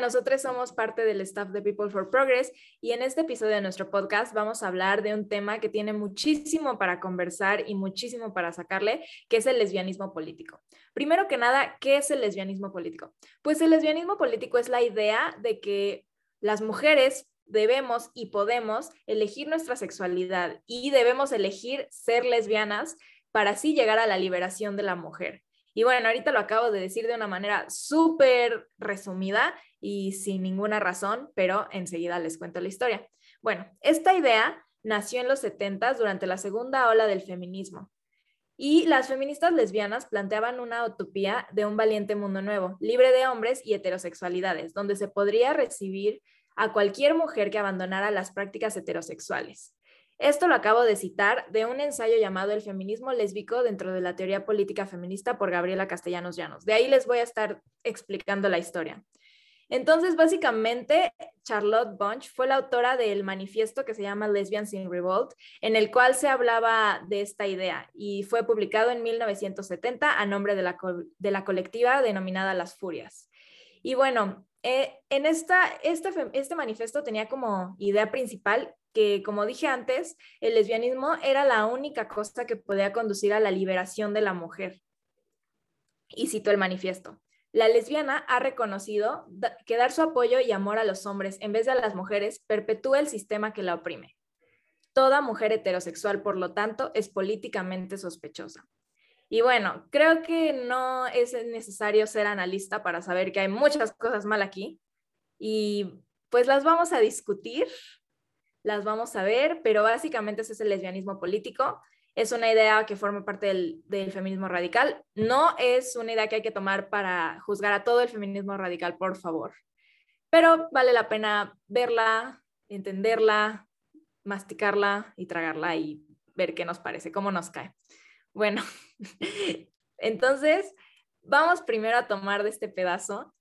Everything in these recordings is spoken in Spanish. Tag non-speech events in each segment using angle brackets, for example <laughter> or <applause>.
Nosotros somos parte del staff de People for Progress y en este episodio de nuestro podcast vamos a hablar de un tema que tiene muchísimo para conversar y muchísimo para sacarle, que es el lesbianismo político. Primero que nada, ¿qué es el lesbianismo político? Pues el lesbianismo político es la idea de que las mujeres debemos y podemos elegir nuestra sexualidad y debemos elegir ser lesbianas para así llegar a la liberación de la mujer. Y bueno, ahorita lo acabo de decir de una manera súper resumida y sin ninguna razón, pero enseguida les cuento la historia. Bueno, esta idea nació en los 70 durante la segunda ola del feminismo. Y las feministas lesbianas planteaban una utopía de un valiente mundo nuevo, libre de hombres y heterosexualidades, donde se podría recibir a cualquier mujer que abandonara las prácticas heterosexuales. Esto lo acabo de citar de un ensayo llamado El feminismo lésbico dentro de la teoría política feminista por Gabriela Castellanos Llanos. De ahí les voy a estar explicando la historia. Entonces, básicamente, Charlotte Bunch fue la autora del manifiesto que se llama Lesbians in Revolt, en el cual se hablaba de esta idea y fue publicado en 1970 a nombre de la, de la colectiva denominada Las Furias. Y bueno, eh, en esta, este, este manifiesto tenía como idea principal que, como dije antes, el lesbianismo era la única cosa que podía conducir a la liberación de la mujer. Y cito el manifiesto. La lesbiana ha reconocido que dar su apoyo y amor a los hombres en vez de a las mujeres perpetúa el sistema que la oprime. Toda mujer heterosexual, por lo tanto, es políticamente sospechosa. Y bueno, creo que no es necesario ser analista para saber que hay muchas cosas mal aquí y pues las vamos a discutir las vamos a ver, pero básicamente ese es el lesbianismo político. Es una idea que forma parte del, feminismo radical. No es una idea que hay que tomar para juzgar a todo el feminismo radical, por favor. Pero vale la pena verla, entenderla, masticarla y tragarla y ver qué nos parece, cómo nos cae. Bueno, <laughs> entonces vamos primero a tomar de este pedazo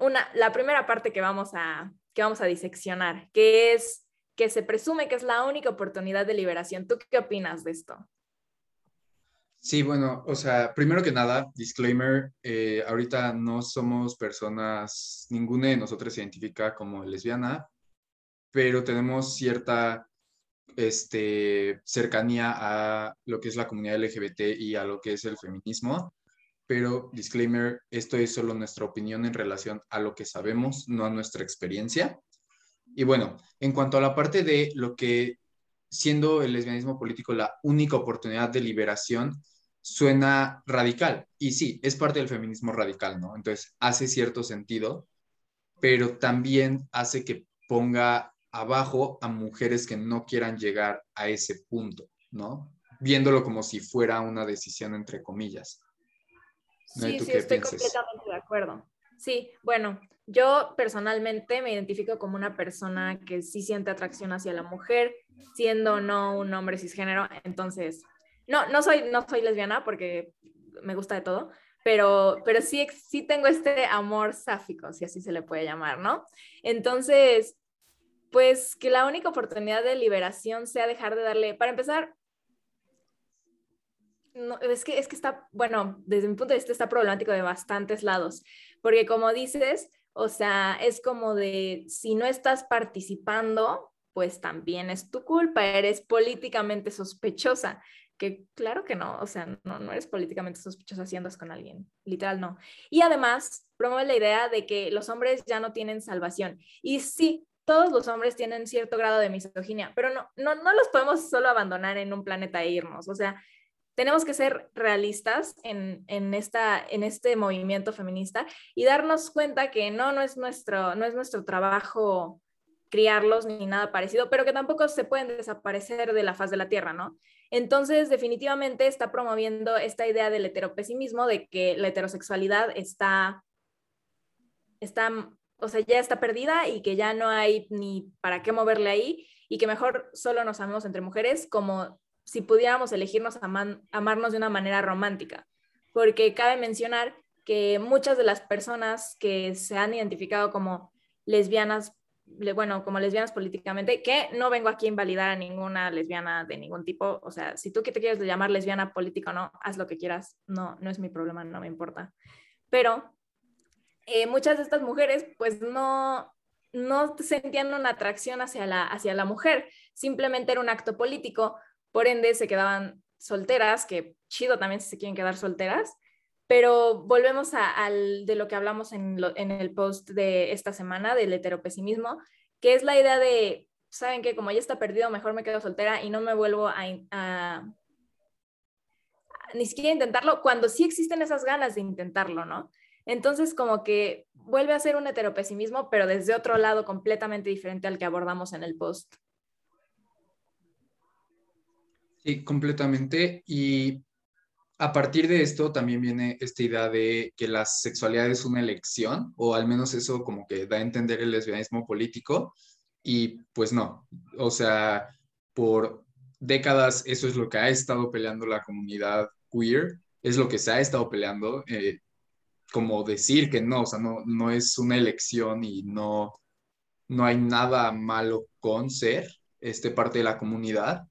una, la primera parte que vamos a, que vamos a diseccionar, que es que se presume que es la única oportunidad de liberación. ¿Tú qué opinas de esto? Sí, bueno, o sea, primero que nada, disclaimer, eh, ahorita no somos personas, ninguna de nosotros se identifica como lesbiana, pero tenemos cierta este, cercanía a lo que es la comunidad LGBT y a lo que es el feminismo pero disclaimer, esto es solo nuestra opinión en relación a lo que sabemos, no a nuestra experiencia. Y bueno, en cuanto a la parte de lo que, siendo el lesbianismo político la única oportunidad de liberación, suena radical. Y sí, es parte del feminismo radical, ¿no? Entonces, hace cierto sentido, pero también hace que ponga abajo a mujeres que no quieran llegar a ese punto, ¿no? Viéndolo como si fuera una decisión entre comillas. Sí, sí, estoy completamente de acuerdo. Sí, bueno, yo personalmente me identifico como una persona que sí siente atracción hacia la mujer, siendo no un hombre cisgénero, entonces, no, no soy, no soy lesbiana porque me gusta de todo, pero, pero sí, sí tengo este amor sáfico, si así se le puede llamar, ¿no? Entonces, pues que la única oportunidad de liberación sea dejar de darle, para empezar, no, es, que, es que está, bueno, desde mi punto de vista está problemático de bastantes lados, porque como dices, o sea, es como de, si no estás participando, pues también es tu culpa, eres políticamente sospechosa, que claro que no, o sea, no, no eres políticamente sospechosa si andas con alguien, literal no. Y además promueve la idea de que los hombres ya no tienen salvación. Y sí, todos los hombres tienen cierto grado de misoginia, pero no, no, no los podemos solo abandonar en un planeta e irnos, o sea, tenemos que ser realistas en, esta, en este movimiento feminista y darnos cuenta que no, no es, nuestro, no es nuestro trabajo criarlos ni nada parecido, pero que tampoco se pueden desaparecer de la faz de la tierra, ¿no? Entonces, definitivamente está promoviendo esta idea del heteropesimismo, de que la heterosexualidad está, está, o sea, ya está perdida y que ya no hay ni para qué moverle ahí y que mejor solo nos amemos entre mujeres como si pudiéramos elegirnos amarnos de una manera romántica, porque cabe mencionar que muchas de las personas que se han identificado como lesbianas, bueno, como lesbianas políticamente, que no vengo aquí a invalidar a ninguna lesbiana de ningún tipo, o sea, si tú que te quieres llamar lesbiana política o no, haz lo que quieras, no, no es mi problema, no me importa. Pero eh, muchas de estas mujeres pues no, no sentían una atracción hacia la, hacia la mujer, simplemente era un acto político, por ende se quedaban solteras, que chido también si se quieren quedar solteras, pero volvemos a, al, de lo que hablamos en, en, el post de esta semana del heteropesimismo, que es la idea de, ¿saben que Como ya está perdido, mejor me quedo soltera y no me vuelvo a, a ni siquiera intentarlo, cuando sí existen esas ganas de intentarlo, ¿no? Entonces, como que vuelve a ser un heteropesimismo, pero desde otro lado completamente diferente al que abordamos en el post. Sí, completamente. Y a partir de esto también viene esta idea de que la sexualidad es una elección, o al menos eso como que da a entender el lesbianismo político, y pues no, o sea, por décadas eso es lo que ha estado peleando la comunidad queer, es lo que se ha estado peleando. Eh, como decir que no, o sea, no, no es una elección y no, no hay nada malo con ser este, parte de la comunidad.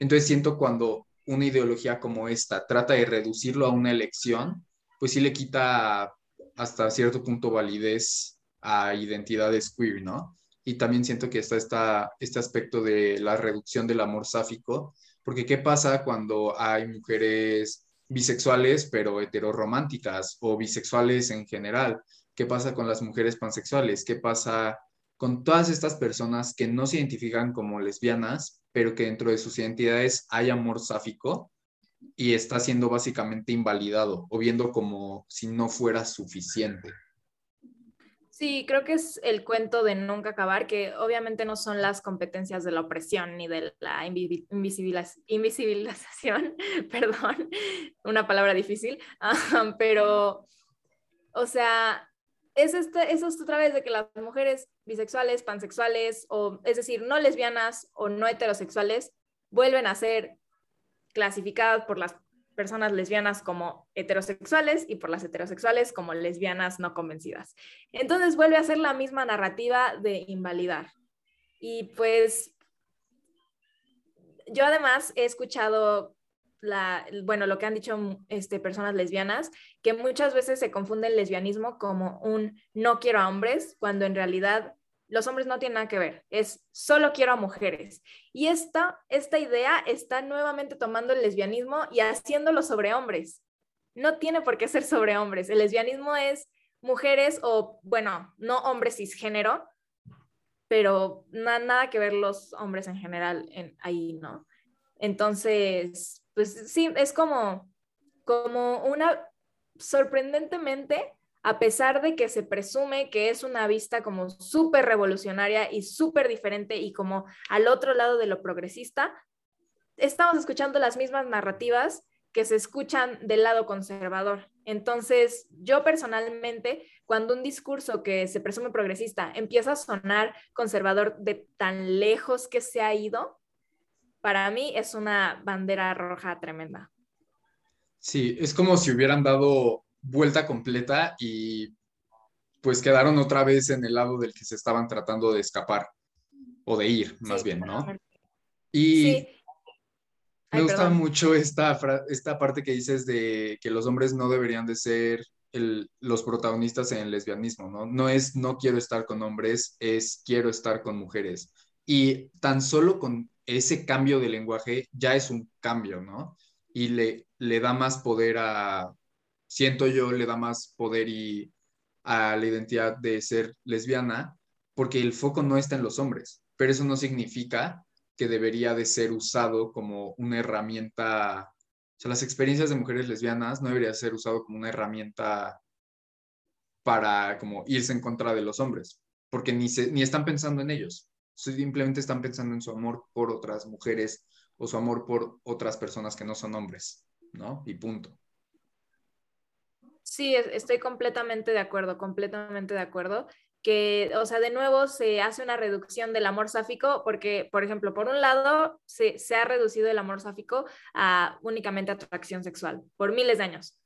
Entonces siento cuando una ideología como esta trata de reducirlo a una elección, pues sí le quita hasta cierto punto validez a identidades queer, ¿no? Y también siento que está esta, este aspecto de la reducción del amor sáfico, porque ¿qué pasa cuando hay mujeres bisexuales pero heterorománticas o bisexuales en general? ¿Qué pasa con las mujeres pansexuales? ¿Qué pasa con todas estas personas que no se identifican como lesbianas, pero que dentro de sus identidades hay amor sáfico y está siendo básicamente invalidado o viendo como si no fuera suficiente? Sí, creo que es el cuento de nunca acabar, que obviamente no son las competencias de la opresión ni de la invisibilización, <laughs> perdón, una palabra difícil, <laughs> pero, o sea, es, este, es otra vez de que las mujeres bisexuales, pansexuales, o es decir, no lesbianas o no heterosexuales, vuelven a ser clasificadas por las personas lesbianas como heterosexuales y por las heterosexuales como lesbianas no convencidas. Entonces vuelve a ser la misma narrativa de invalidar. Y pues yo además he escuchado la, bueno, lo que han dicho este, personas lesbianas, que muchas veces se confunde el lesbianismo como un no quiero a hombres, cuando en realidad los hombres no tienen nada que ver, es solo quiero a mujeres. Y esta, esta idea está nuevamente tomando el lesbianismo y haciéndolo sobre hombres. No tiene por qué ser sobre hombres. El lesbianismo es mujeres o, bueno, no hombres cisgénero, pero nada que ver los hombres en general en, ahí, ¿no? Entonces, pues sí, es como, como una, sorprendentemente, a pesar de que se presume que es una vista como súper revolucionaria y súper diferente y como al otro lado de lo progresista, estamos escuchando las mismas narrativas que se escuchan del lado conservador. Entonces, yo personalmente, cuando un discurso que se presume progresista empieza a sonar conservador de tan lejos que se ha ido, para mí es una bandera roja tremenda. Sí, es como si hubieran dado vuelta completa y pues quedaron otra vez en el lado del que se estaban tratando de escapar o de ir, más bien, ¿no? Y me gusta mucho esta, esta parte que dices de que los hombres no deberían de ser los protagonistas en el lesbianismo, ¿no? No es no quiero estar con hombres, es quiero estar con mujeres. Y tan solo con ese cambio de lenguaje ya es un cambio, ¿no? Y le, le da más poder a, siento yo, le da más poder y a la identidad de ser lesbiana, porque el foco no está en los hombres, pero eso no significa que debería de ser usado como una herramienta, o sea, las experiencias de mujeres lesbianas no debería ser usado como una herramienta para como irse en contra de los hombres, porque ni, se, ni están pensando en ellos, simplemente están pensando en su amor por otras mujeres o su amor por otras personas que no son hombres, ¿no? Y punto. Sí, estoy completamente de acuerdo, completamente de acuerdo. Que, o sea, de nuevo se hace una reducción del amor sáfico porque, por ejemplo, por un lado, se, ha reducido el amor sáfico a únicamente atracción sexual por miles de años.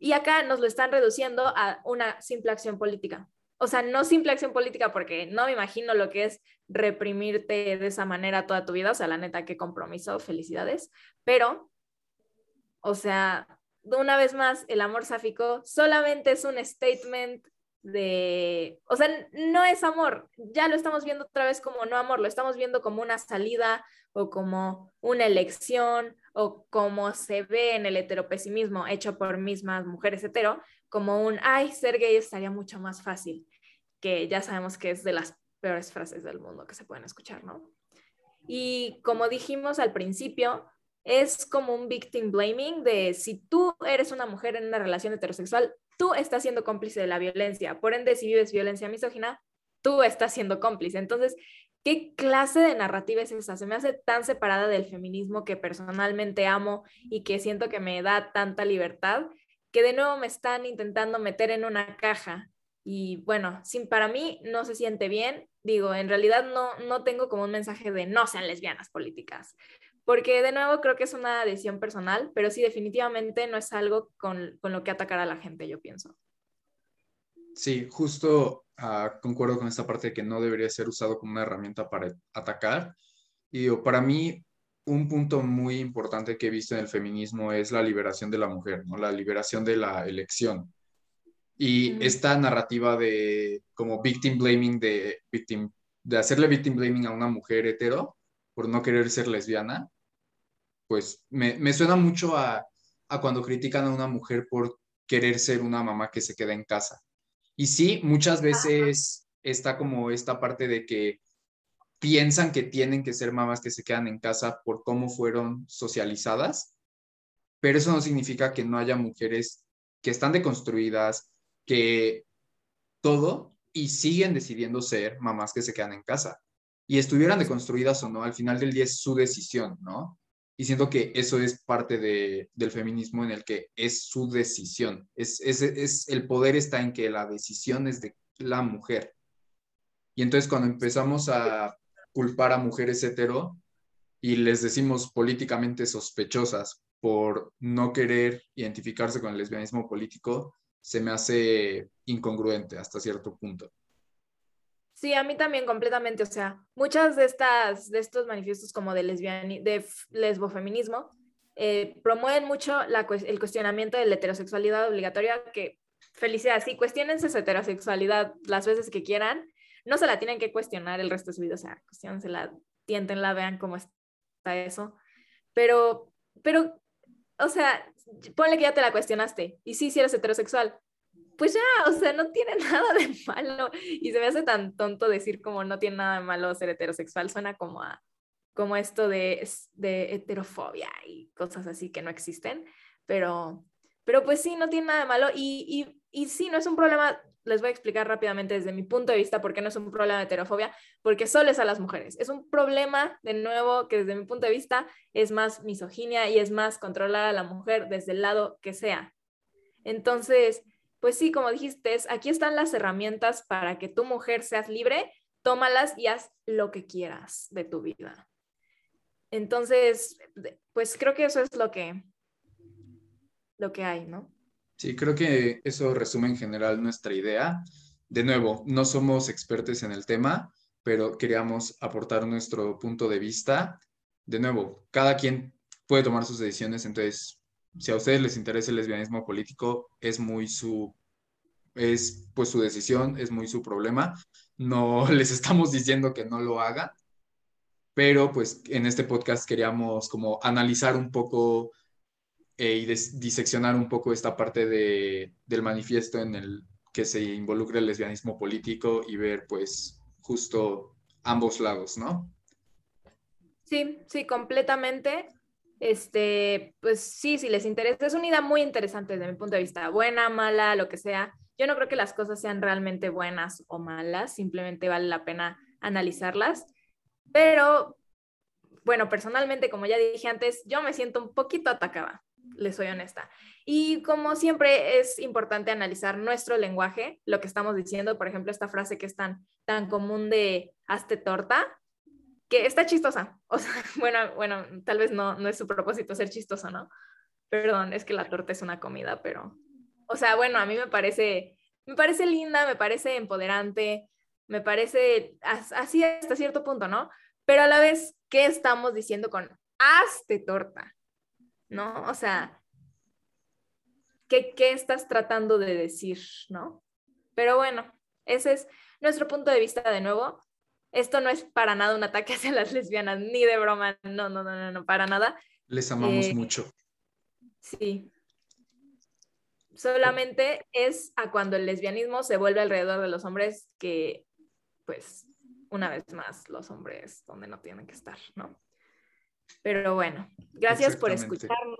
Y acá nos lo están reduciendo a una simple acción política. O sea, no simple acción política porque no me imagino lo que es reprimirte de esa manera toda tu vida. O sea, la neta, qué compromiso, felicidades. Pero, o sea, una vez más, el amor sáfico solamente es un statement de, o sea, no es amor, ya lo estamos viendo otra vez como no amor, lo estamos viendo como una salida o como una elección o como se ve en el heteropesimismo hecho por mismas mujeres hetero, como un, ay, ser gay estaría mucho más fácil, que ya sabemos que es de las peores frases del mundo que se pueden escuchar, ¿no? Y como dijimos al principio, es como un victim blaming de si tú eres una mujer en una relación heterosexual, tú estás siendo cómplice de la violencia. Por ende, si vives violencia misógina, tú estás siendo cómplice. Entonces, ¿qué clase de narrativa es esa? Se me hace tan separada del feminismo que personalmente amo y que siento que me da tanta libertad, que de nuevo me están intentando meter en una caja. Y bueno, sin, para mí no se siente bien. Digo, en realidad no, no tengo como un mensaje de no sean lesbianas políticas porque de nuevo creo que es una decisión personal, pero sí definitivamente no es algo con, lo que atacar a la gente, yo pienso. Sí, justo ah, concuerdo con esta parte de que no debería ser usado como una herramienta para atacar. Y para mí, un punto muy importante que he visto en el feminismo es la liberación de la mujer, ¿no? la liberación de la elección. Y esta narrativa de como victim blaming, de, victim, de hacerle victim blaming a una mujer hetero por no querer ser lesbiana, pues me, suena mucho a, cuando critican a una mujer por querer ser una mamá que se queda en casa. Y sí, muchas veces está como esta parte de que piensan que tienen que ser mamás que se quedan en casa por cómo fueron socializadas, pero eso no significa que no haya mujeres que están deconstruidas, que todo y siguen decidiendo ser mamás que se quedan en casa. Y estuvieran deconstruidas o no, al final del día es su decisión, ¿no? Y siento que eso es parte de, del feminismo en el que es su decisión. Es, es, es, el poder está en que la decisión es de la mujer. Y entonces cuando empezamos a culpar a mujeres hetero y les decimos políticamente sospechosas por no querer identificarse con el lesbianismo político, se me hace incongruente hasta cierto punto. Sí, a mí también completamente, o sea, muchas de estas, de estos manifiestos como de lesbiani, de lesbofeminismo, eh, promueven mucho la, el cuestionamiento de la heterosexualidad obligatoria, que felicidad, sí, cuestionense su heterosexualidad las veces que quieran, no se la tienen que cuestionar el resto de su vida, o sea, cuestionensela, tiéntenla, vean cómo está eso, pero, pero, o sea, ponle que ya te la cuestionaste, y sí, si eres heterosexual, pues ya, o sea, no tiene <laughs> nada de malo. Y se me hace tan tonto decir como no tiene nada de malo ser heterosexual, suena como a como esto de, de heterofobia y cosas así que no existen, pero, pero pues sí, no tiene nada de malo y, y, y sí, no es un problema, les voy a explicar rápidamente desde mi punto de vista por qué no es un problema de heterofobia, porque solo es a las mujeres. Es un problema, de nuevo, que desde mi punto de vista es más misoginia y es más controlar a la mujer desde el lado que sea. Entonces, pues sí, como dijiste, aquí están las herramientas para que tu mujer seas libre, tómalas y haz lo que quieras de tu vida. Entonces, pues creo que eso es lo que, lo que hay, ¿no? Sí, creo que eso resume en general nuestra idea. De nuevo, no somos expertos en el tema, pero queríamos aportar nuestro punto de vista. De nuevo, cada quien puede tomar sus decisiones, entonces si a ustedes les interesa el lesbianismo político, es muy su, es pues su decisión, es muy su problema. No <laughs> les estamos diciendo que no lo hagan, pero pues en este podcast queríamos como analizar un poco eh, y diseccionar un poco esta parte de, del manifiesto en el que se involucra el lesbianismo político y ver pues justo ambos lados, ¿no? Sí, sí, completamente este, pues sí, si les interesa, es una idea muy interesante desde mi punto de vista, buena, mala, lo que sea. Yo no creo que las cosas sean realmente buenas o malas, simplemente vale la pena analizarlas. Pero, bueno, personalmente, como ya dije antes, yo me siento un poquito atacada, les soy honesta. Y como siempre es importante analizar nuestro lenguaje, lo que estamos diciendo, por ejemplo, esta frase que es tan, tan común de hazte torta, que está chistosa. O sea, <laughs> bueno, bueno, tal vez no, no es su propósito ser chistoso, ¿no? Perdón, es que la torta es una comida, pero, o sea, bueno, a mí me parece, me parece linda, me parece empoderante, me parece así hasta cierto punto, ¿no? Pero a la vez, ¿qué estamos diciendo con hazte torta? ¿No? O sea, ¿qué, qué estás tratando de decir, ¿no? Pero bueno, ese es nuestro punto de vista de nuevo. Esto no es para nada un ataque hacia las lesbianas, ni de broma, no, no, no, no, no para nada. Les amamos eh, mucho. Sí. Solamente es a cuando el lesbianismo se vuelve alrededor de los hombres que, pues, una vez más, los hombres donde no tienen que estar, ¿no? Pero bueno, gracias por escucharnos.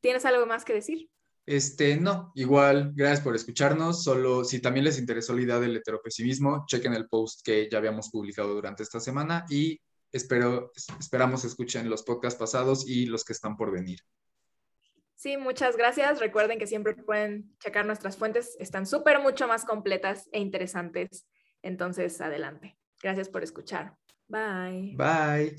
¿Tienes algo más que decir? Este, no, igual, gracias por escucharnos. Solo si también les interesó la idea del heteropesimismo, chequen el post que ya habíamos publicado durante esta semana y espero, esperamos escuchen los podcasts pasados y los que están por venir. Sí, muchas gracias. Recuerden que siempre pueden checar nuestras fuentes, están súper mucho más completas e interesantes. Entonces, adelante. Gracias por escuchar. Bye. Bye.